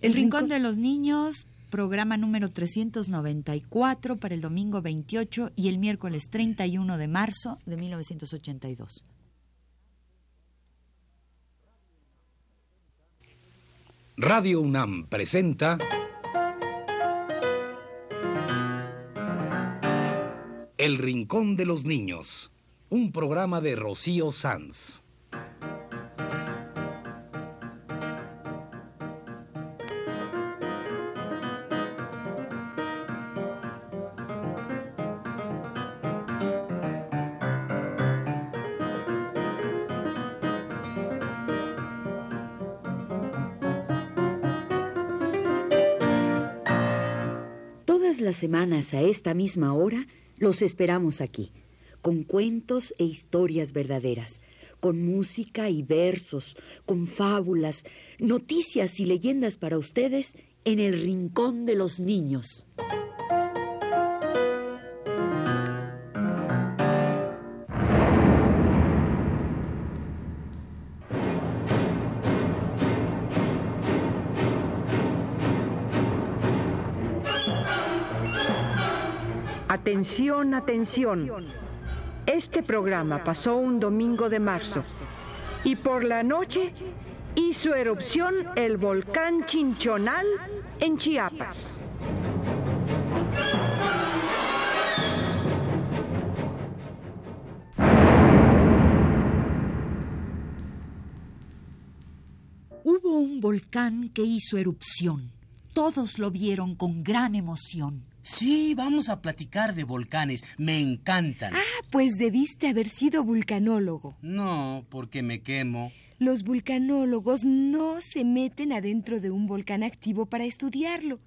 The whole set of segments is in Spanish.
El Rincón de los Niños, programa número 394 para el domingo 28 y el miércoles 31 de marzo de 1982. Radio UNAM presenta El Rincón de los Niños, un programa de Rocío Sanz. Las semanas a esta misma hora los esperamos aquí, con cuentos e historias verdaderas, con música y versos, con fábulas, noticias y leyendas para ustedes en el Rincón de los Niños. Atención, atención. Este programa pasó un domingo de marzo y por la noche hizo erupción el volcán Chinchonal en Chiapas. Hubo un volcán que hizo erupción. Todos lo vieron con gran emoción. Sí, vamos a platicar de volcanes. Me encantan. Ah, pues debiste haber sido vulcanólogo. No, porque me quemo. Los vulcanólogos no se meten adentro de un volcán activo para estudiarlo.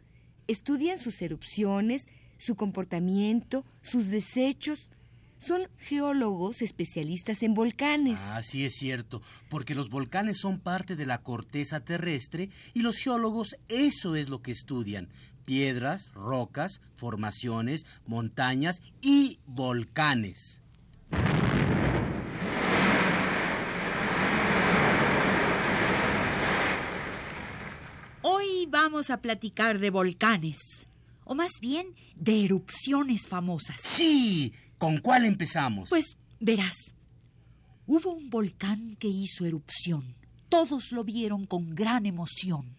Estudian sus erupciones, su comportamiento, sus desechos. Son geólogos especialistas en volcanes. Ah, sí es cierto, porque los volcanes son parte de la corteza terrestre y los geólogos eso es lo que estudian. Piedras, rocas, formaciones, montañas y volcanes. Hoy vamos a platicar de volcanes, o más bien de erupciones famosas. Sí, ¿con cuál empezamos? Pues verás, hubo un volcán que hizo erupción. Todos lo vieron con gran emoción.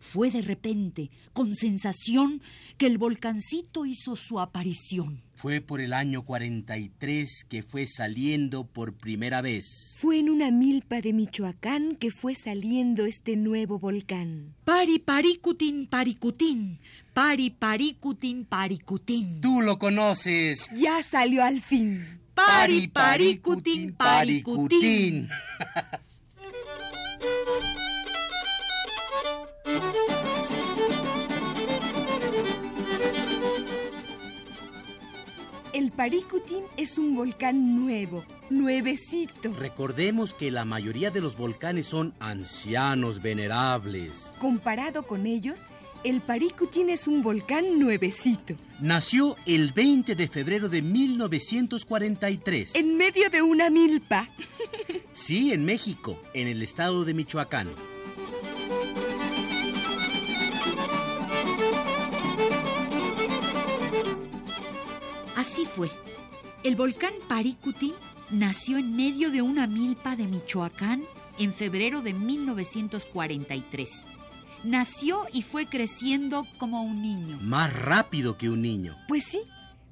Fue de repente, con sensación, que el volcancito hizo su aparición. Fue por el año 43 que fue saliendo por primera vez. Fue en una milpa de Michoacán que fue saliendo este nuevo volcán. Pari paricutín paricutín, pari paricutín paricutín. Tú lo conoces. Ya salió al fin. Pari paricutín paricutín. El Paricutín es un volcán nuevo, nuevecito. Recordemos que la mayoría de los volcanes son ancianos venerables. Comparado con ellos, el Paricutín es un volcán nuevecito. Nació el 20 de febrero de 1943. En medio de una milpa. Sí, en México, en el estado de Michoacán. Fue. El volcán Paricutín nació en medio de una milpa de Michoacán en febrero de 1943. Nació y fue creciendo como un niño. Más rápido que un niño. Pues sí,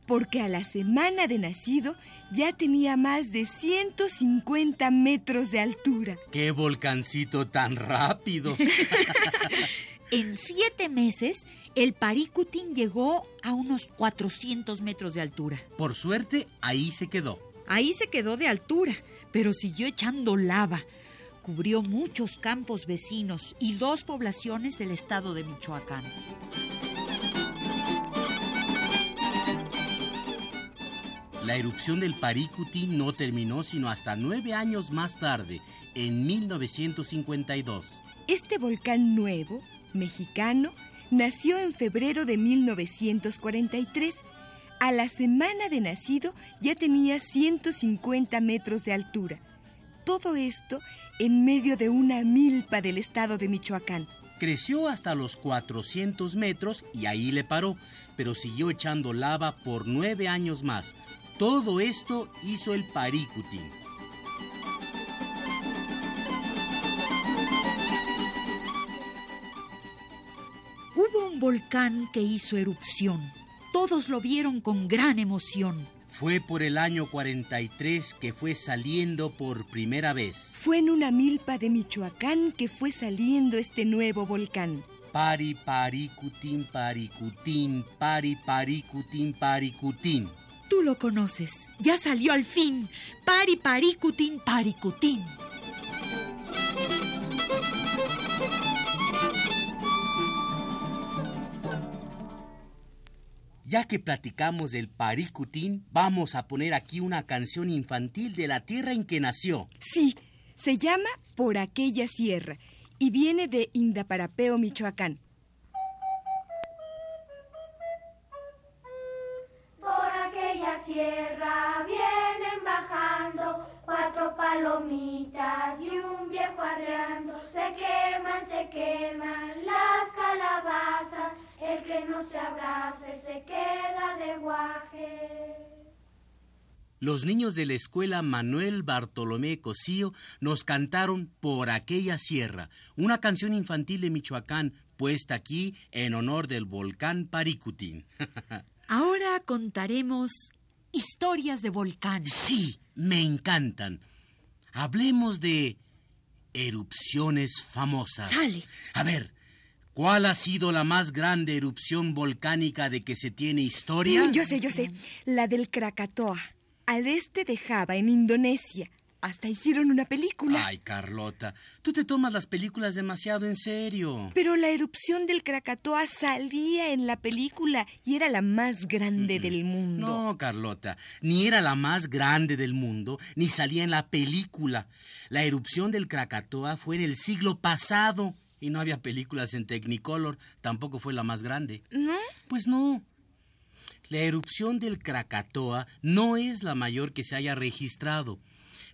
porque a la semana de nacido ya tenía más de 150 metros de altura. ¡Qué volcancito tan rápido! En siete meses, el Paricutín llegó a unos 400 metros de altura. Por suerte, ahí se quedó. Ahí se quedó de altura, pero siguió echando lava. Cubrió muchos campos vecinos y dos poblaciones del estado de Michoacán. La erupción del Paricutín no terminó sino hasta nueve años más tarde, en 1952. Este volcán nuevo, mexicano, nació en febrero de 1943. A la semana de nacido ya tenía 150 metros de altura. Todo esto en medio de una milpa del estado de Michoacán. Creció hasta los 400 metros y ahí le paró, pero siguió echando lava por nueve años más. Todo esto hizo el Paricutín. Un volcán que hizo erupción. Todos lo vieron con gran emoción. Fue por el año 43 que fue saliendo por primera vez. Fue en una milpa de Michoacán que fue saliendo este nuevo volcán. Pari paricutín paricutín, pari paricutín paricutín. Tú lo conoces. Ya salió al fin. Pari paricutín paricutín. Ya que platicamos del Paricutín, vamos a poner aquí una canción infantil de la tierra en que nació. Sí, se llama Por aquella sierra y viene de Indaparapeo, Michoacán. Por aquella sierra vienen bajando cuatro palomitas que no se abrace se queda de guaje. Los niños de la escuela Manuel Bartolomé Cosío nos cantaron Por aquella sierra, una canción infantil de Michoacán puesta aquí en honor del volcán Paricutín. Ahora contaremos historias de volcanes. Sí, me encantan. Hablemos de erupciones famosas. Sale. A ver, ¿cuál ha sido la más grande erupción volcánica de que se tiene historia? Mm, Yo sé, yo sé. La del Krakatoa, al este de Java, en Indonesia. Hasta hicieron una película. Ay, Carlota, tú te tomas las películas demasiado en serio. Pero la erupción del Krakatoa salía en la película y era la más grande del mundo. No, Carlota, ni era la más grande del mundo, ni salía en la película. La erupción del Krakatoa fue en el siglo pasado y no había películas en Technicolor, tampoco fue la más grande. ¿No? Pues no. La erupción del Krakatoa no es la mayor que se haya registrado.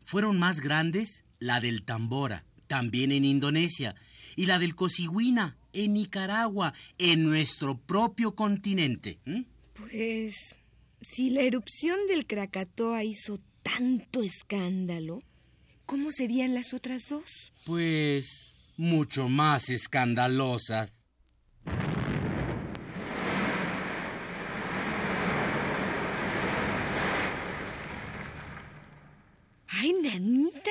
Fueron más grandes la del Tambora, también en Indonesia, y la del Cosiguina, en Nicaragua, en nuestro propio continente. ¿Mm? Pues si la erupción del Krakatoa hizo tanto escándalo, ¿cómo serían las otras dos? Pues mucho más escandalosas. ¡Ay, nanita!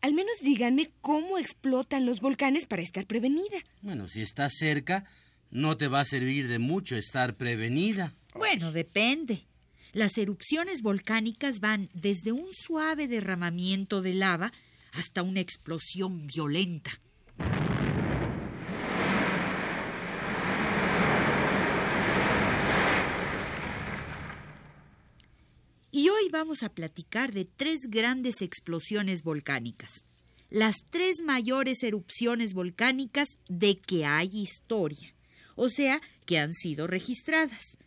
Al menos díganme cómo explotan los volcanes para estar prevenida. Bueno, si estás cerca, no te va a servir de mucho estar prevenida. Bueno, depende. Las erupciones volcánicas van desde un suave derramamiento de lava hasta una explosión violenta. Y hoy vamos a platicar de tres grandes explosiones volcánicas. Las tres mayores erupciones volcánicas de que hay historia, o sea, que han sido registradas.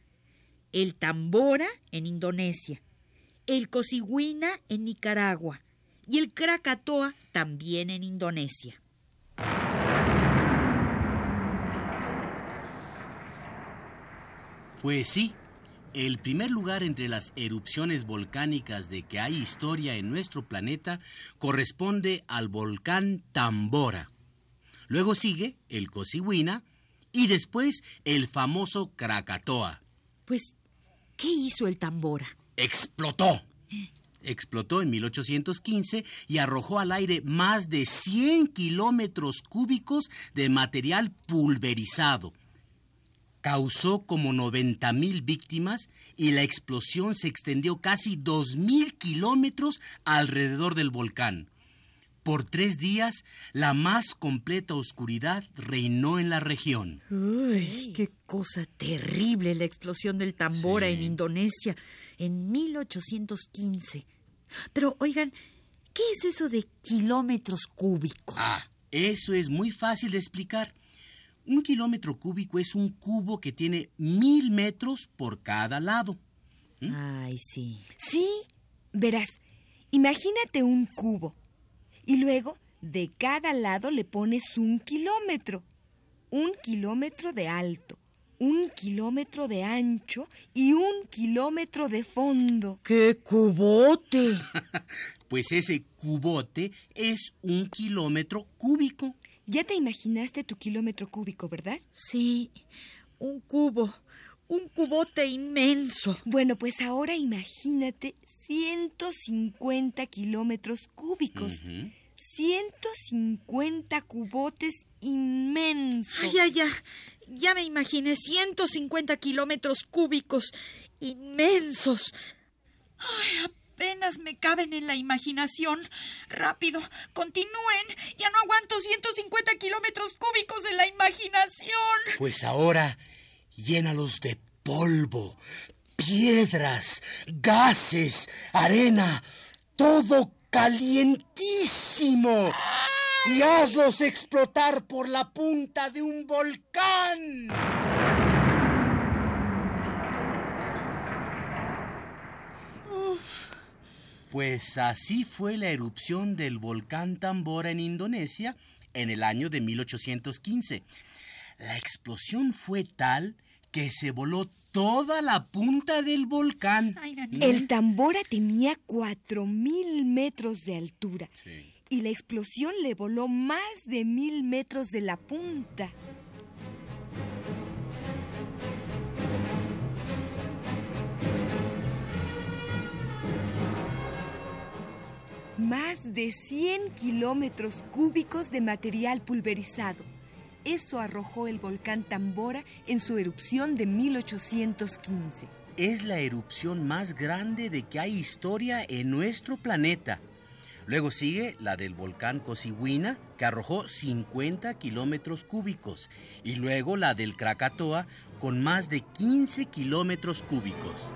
El Tambora en Indonesia, el Cosiguina en Nicaragua y el Krakatoa también en Indonesia. Pues sí, el primer lugar entre las erupciones volcánicas de que hay historia en nuestro planeta corresponde al volcán Tambora. Luego sigue el Cosiguina y después el famoso Krakatoa. Pues, ¿qué hizo el Tambora? Explotó. Explotó en 1815 y arrojó al aire más de 100 kilómetros cúbicos de material pulverizado causó como 90 mil víctimas y la explosión se extendió casi 2 mil kilómetros alrededor del volcán. Por tres días, la más completa oscuridad reinó en la región. Uy, qué cosa terrible la explosión del Tambora Sí. en Indonesia en 1815. Pero, oigan, ¿qué es eso de kilómetros cúbicos? Ah, eso es muy fácil de explicar. Un kilómetro cúbico es un cubo que tiene mil metros por cada lado. Ay, sí. Sí, verás, imagínate un cubo y luego de cada lado le pones un kilómetro. un kilómetro de alto, un kilómetro de ancho y un kilómetro de fondo. ¡Qué cubote! Pues ese cubote es un kilómetro cúbico. Ya te imaginaste tu kilómetro cúbico, ¿verdad? Sí, un cubo, un cubote inmenso. Bueno, pues ahora imagínate 150 kilómetros cúbicos. Ujú. 150 cubotes inmensos. Ay, ya, ya. Ya me imaginé 150 kilómetros cúbicos inmensos. Ay, apenas me caben en la imaginación. Rápido, continúen. Ya no aguanto 150 kilómetros cúbicos en la imaginación. Pues ahora llénalos de polvo, piedras, gases, arena, todo calientísimo. Y hazlos explotar por la punta de un volcán. Pues así fue la erupción del volcán Tambora en Indonesia en el año de 1815. La explosión fue tal que se voló toda la punta del volcán. Ay, nanita. El tambora tenía 4.000 metros de altura Sí. y la explosión le voló más de mil metros de la punta. Más de 100 kilómetros cúbicos de material pulverizado. Eso arrojó el volcán Tambora en su erupción de 1815. Es la erupción más grande de que hay historia en nuestro planeta. Luego sigue la del volcán Cosiguina, que arrojó 50 kilómetros cúbicos. Y luego la del Krakatoa, con más de 15 kilómetros cúbicos.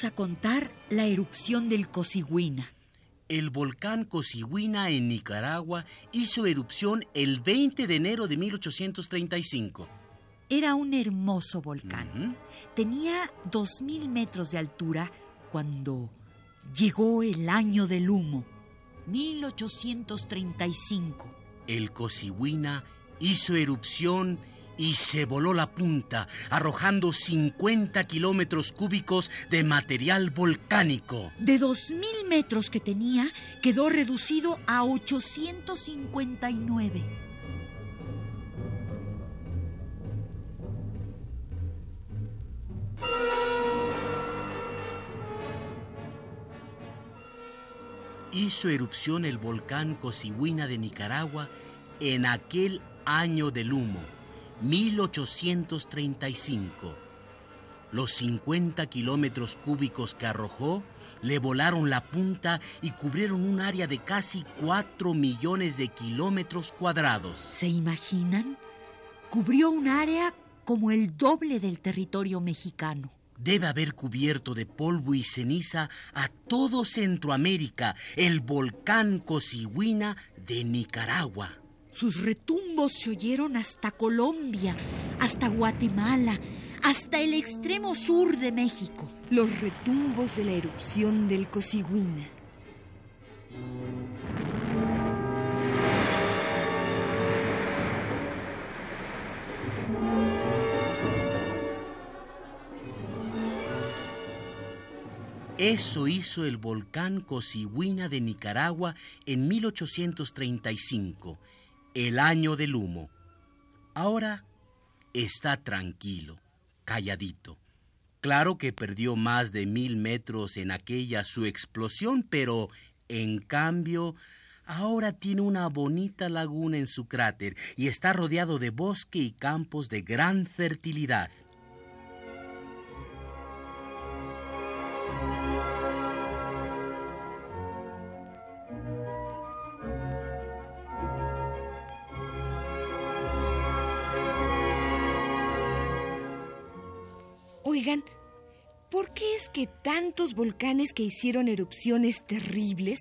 Vamos a contar la erupción del Cosiguina. El volcán Cosiguina en Nicaragua hizo erupción el 20 de enero de 1835. Era un hermoso volcán. Ujú. Tenía 2.000 metros de altura cuando llegó el año del humo, 1835. El Cosiguina hizo erupción y se voló la punta, arrojando 50 kilómetros cúbicos de material volcánico. De 2.000 metros que tenía, quedó reducido a 859. Hizo erupción el volcán Cosiguina de Nicaragua en aquel año del humo, 1835. Los 50 kilómetros cúbicos que arrojó le volaron la punta y cubrieron un área de casi 4 millones de kilómetros cuadrados. ¿Se imaginan? Cubrió un área como el doble del territorio mexicano. Debe haber cubierto de polvo y ceniza a todo Centroamérica el volcán Cosiguina de Nicaragua. Sus retumbos se oyeron hasta Colombia, hasta Guatemala, hasta el extremo sur de México. Los retumbos de la erupción del Cosiguina. Eso hizo el volcán Cosiguina de Nicaragua en 1835, el año del humo. Ahora está tranquilo, calladito. Claro que perdió más de mil metros en aquella su explosión, pero en cambio ahora tiene una bonita laguna en su cráter y está rodeado de bosque y campos de gran fertilidad. Que tantos volcanes que hicieron erupciones terribles,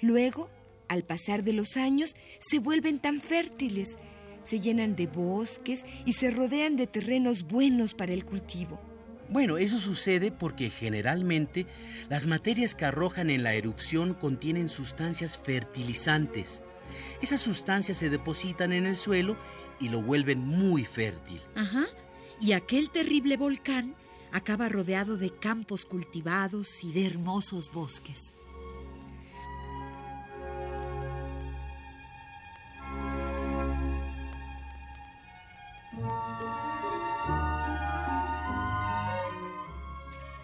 luego, al pasar de los años, se vuelven tan fértiles, se llenan de bosques y se rodean de terrenos buenos para el cultivo? Bueno, eso sucede porque generalmente las materias que arrojan en la erupción contienen sustancias fertilizantes. Esas sustancias se depositan en el suelo y lo vuelven muy fértil. Ajá. Y aquel terrible volcán acaba rodeado de campos cultivados y de hermosos bosques.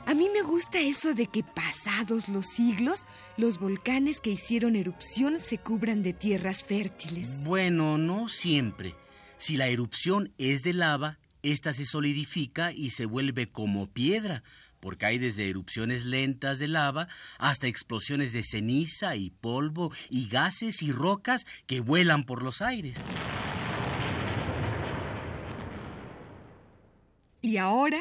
A mí me gusta eso de que pasados los siglos, los volcanes que hicieron erupción se cubran de tierras fértiles. Bueno, no siempre. Si la erupción es de lava, esta se solidifica y se vuelve como piedra, porque hay desde erupciones lentas de lava hasta explosiones de ceniza y polvo y gases y rocas que vuelan por los aires. Y ahora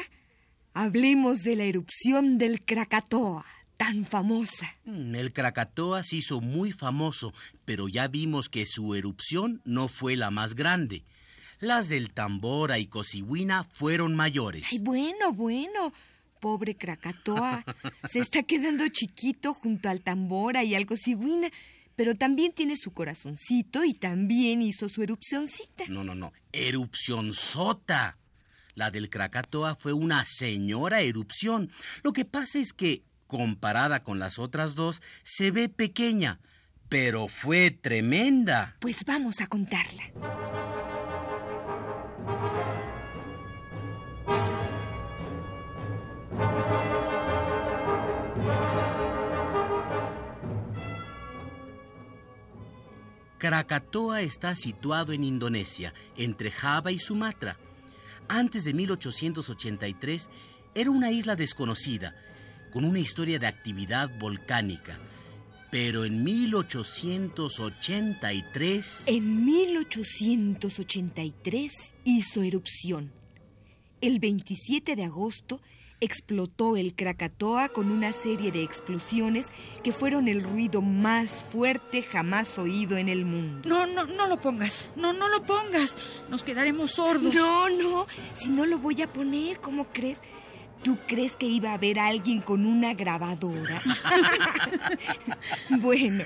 hablemos de la erupción del Krakatoa, tan famosa. Mm, El Krakatoa se hizo muy famoso, pero ya vimos que su erupción no fue la más grande. Las del Tambora y Cosihuina fueron mayores. Ay, bueno, bueno. Pobre Krakatoa. Se está quedando chiquito junto al Tambora y al Cosiguina, pero también tiene su corazoncito y también hizo su erupcioncita. No, no, no. Erupción sota. La del Krakatoa fue una señora erupción. Lo que pasa es que, comparada con las otras dos, se ve pequeña, pero fue tremenda. Pues vamos a contarla. Krakatoa está situado en Indonesia, entre Java y Sumatra. Antes de 1883 era una isla desconocida, con una historia de actividad volcánica. Pero en 1883... En 1883 hizo erupción. El 27 de agosto explotó el Krakatoa con una serie de explosiones que fueron el ruido más fuerte jamás oído en el mundo. No, no, no lo pongas. No, no lo pongas. Nos quedaremos sordos. No, no, si no lo voy a poner, ¿cómo crees? ¿Tú crees que iba a haber alguien con una grabadora? bueno,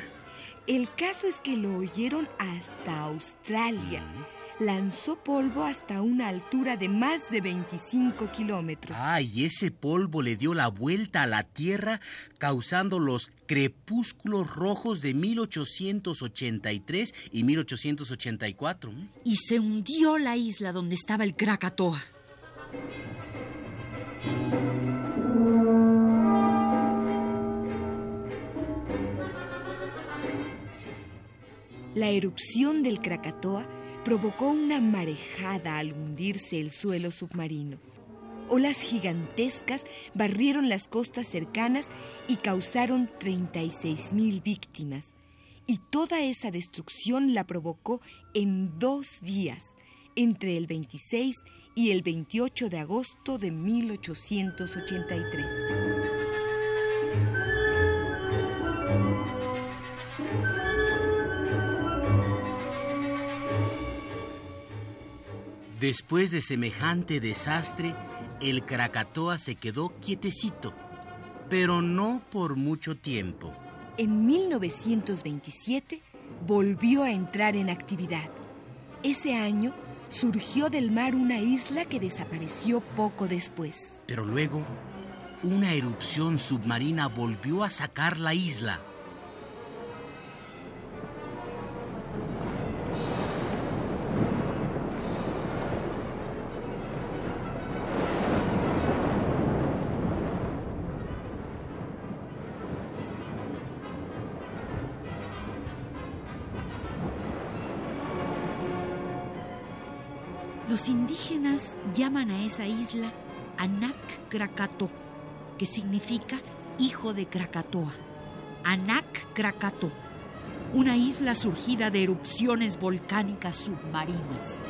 el caso es que lo oyeron hasta Australia. Lanzó polvo hasta una altura de más de 25 kilómetros. Ay, ese polvo le dio la vuelta a la Tierra, causando los crepúsculos rojos de 1883 y 1884. Y se hundió la isla donde estaba el Krakatoa. La erupción del Krakatoa provocó una marejada al hundirse el suelo submarino. Olas gigantescas barrieron las costas cercanas y causaron 36 mil víctimas. Y toda esa destrucción la provocó en dos días, entre el 26 y el 28 de agosto de 1883. Después de semejante desastre, el Krakatoa se quedó quietecito, pero no por mucho tiempo. En 1927 volvió a entrar en actividad. Ese año surgió del mar una isla que desapareció poco después. Pero luego, una erupción submarina volvió a sacar la isla. Los indígenas llaman a esa isla Anak Krakato, que significa hijo de Krakatoa. Anak Krakato, una isla surgida de erupciones volcánicas submarinas.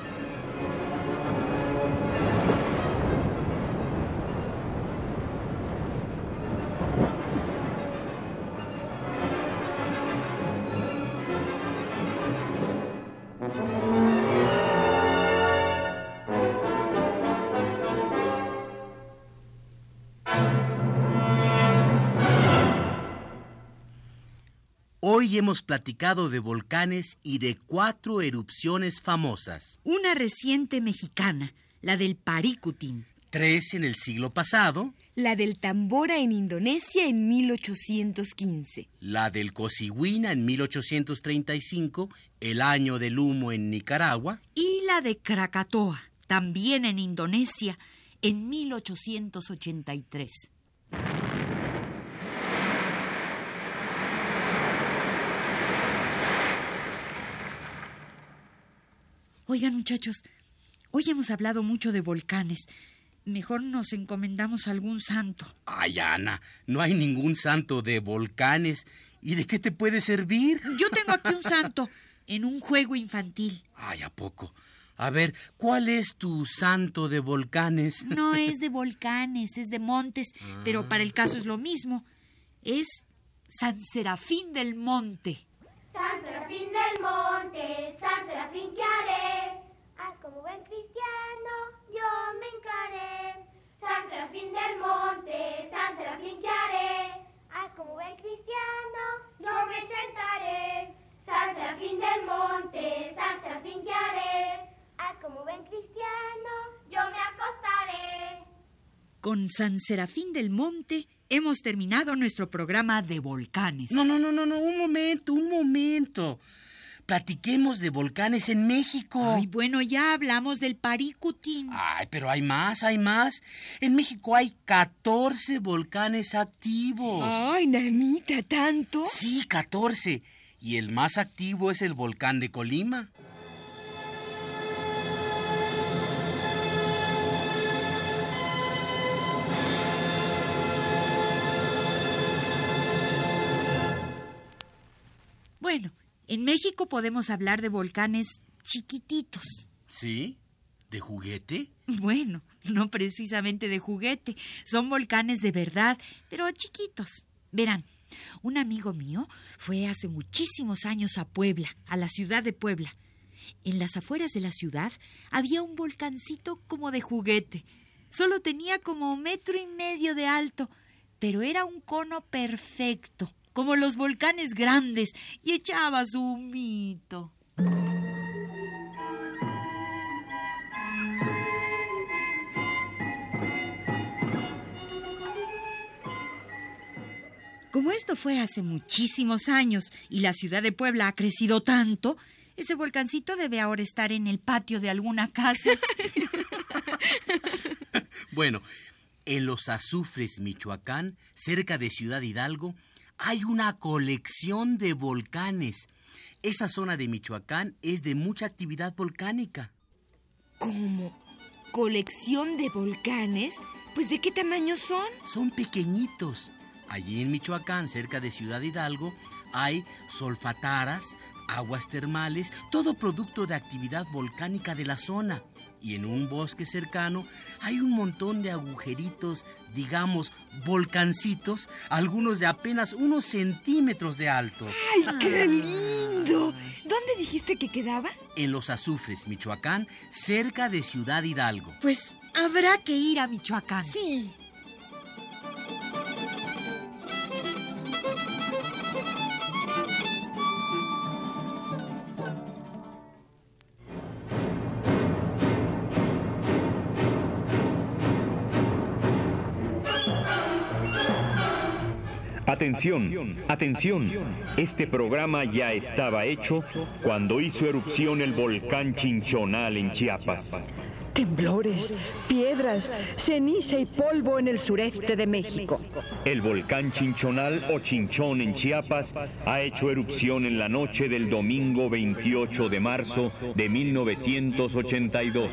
Hoy hemos platicado de volcanes y de cuatro erupciones famosas. Una reciente mexicana, la del Paricutín. Tres en el siglo pasado. La del Tambora en Indonesia en 1815. La del Cosiguina en 1835, el año del humo en Nicaragua. Y la de Krakatoa, también en Indonesia, en 1883. Oigan, muchachos, hoy hemos hablado mucho de volcanes. Mejor nos encomendamos a algún santo. Ay, Ana, no hay ningún santo de volcanes. ¿Y de qué te puede servir? Yo tengo aquí un santo en un juego infantil. Ay, ¿a poco? A ver, ¿cuál es tu santo de volcanes? No es de volcanes, es de montes, pero para el caso es lo mismo. Es San Serafín del Monte. San Serafín del monte, San Serafín, ¿qué haré? Monte, San Serafín, ¿qué haré? Haz como buen cristiano, yo me sentaré. San Serafín del monte, San Serafín, ¿qué haré? Haz como buen cristiano, yo me acostaré. Con San Serafín del Monte hemos terminado nuestro programa de volcanes. No, no, no, no, no, un momento, un momento. Platiquemos de volcanes en México. Ay, bueno, ya hablamos del Paricutín. Ay, pero hay más, hay más. En México hay 14 volcanes activos. Ay, nanita, ¿tanto? Sí, 14. Y el más activo es el volcán de Colima. En México podemos hablar de volcanes chiquititos. ¿Sí? ¿De juguete? Bueno, no precisamente de juguete. Son volcanes de verdad, pero chiquitos. Verán, un amigo mío fue hace muchísimos años a Puebla, a la ciudad de Puebla. En las afueras de la ciudad había un volcancito como de juguete. Solo tenía como metro y medio de alto, pero era un cono perfecto, como los volcanes grandes, y echaba su humito. Como esto fue hace muchísimos años y la ciudad de Puebla ha crecido tanto, ese volcancito debe ahora estar en el patio de alguna casa. Bueno, en los Azufres, Michoacán, cerca de Ciudad Hidalgo, hay una colección de volcanes. Esa zona de Michoacán es de mucha actividad volcánica. ¿Cómo? ¿Colección de volcanes? Pues ¿de qué tamaño son? Son pequeñitos. Allí en Michoacán, cerca de Ciudad Hidalgo, hay solfataras, aguas termales, todo producto de actividad volcánica de la zona. Y en un bosque cercano hay un montón de agujeritos, digamos, volcancitos, algunos de apenas unos centímetros de alto. ¡Ay, qué lindo! ¿Dónde dijiste que quedaba? En los Azufres, Michoacán, cerca de Ciudad Hidalgo. Pues habrá que ir a Michoacán. Sí. Atención, atención. Este programa ya estaba hecho cuando hizo erupción el volcán Chinchonal en Chiapas. Temblores, piedras, ceniza y polvo en el sureste de México. El volcán Chinchonal o Chinchón en Chiapas ha hecho erupción en la noche del domingo 28 de marzo de 1982.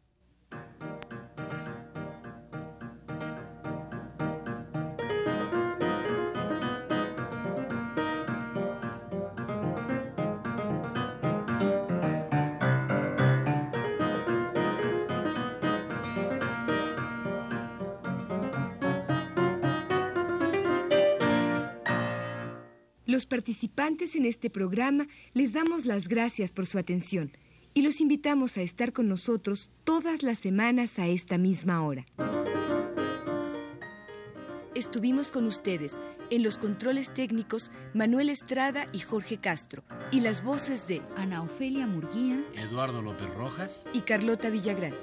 Los participantes en este programa les damos las gracias por su atención y los invitamos a estar con nosotros todas las semanas a esta misma hora. Estuvimos con ustedes en los controles técnicos Manuel Estrada y Jorge Castro y las voces de Ana Ofelia Murguía, Eduardo López Rojas y Carlota Villagrán.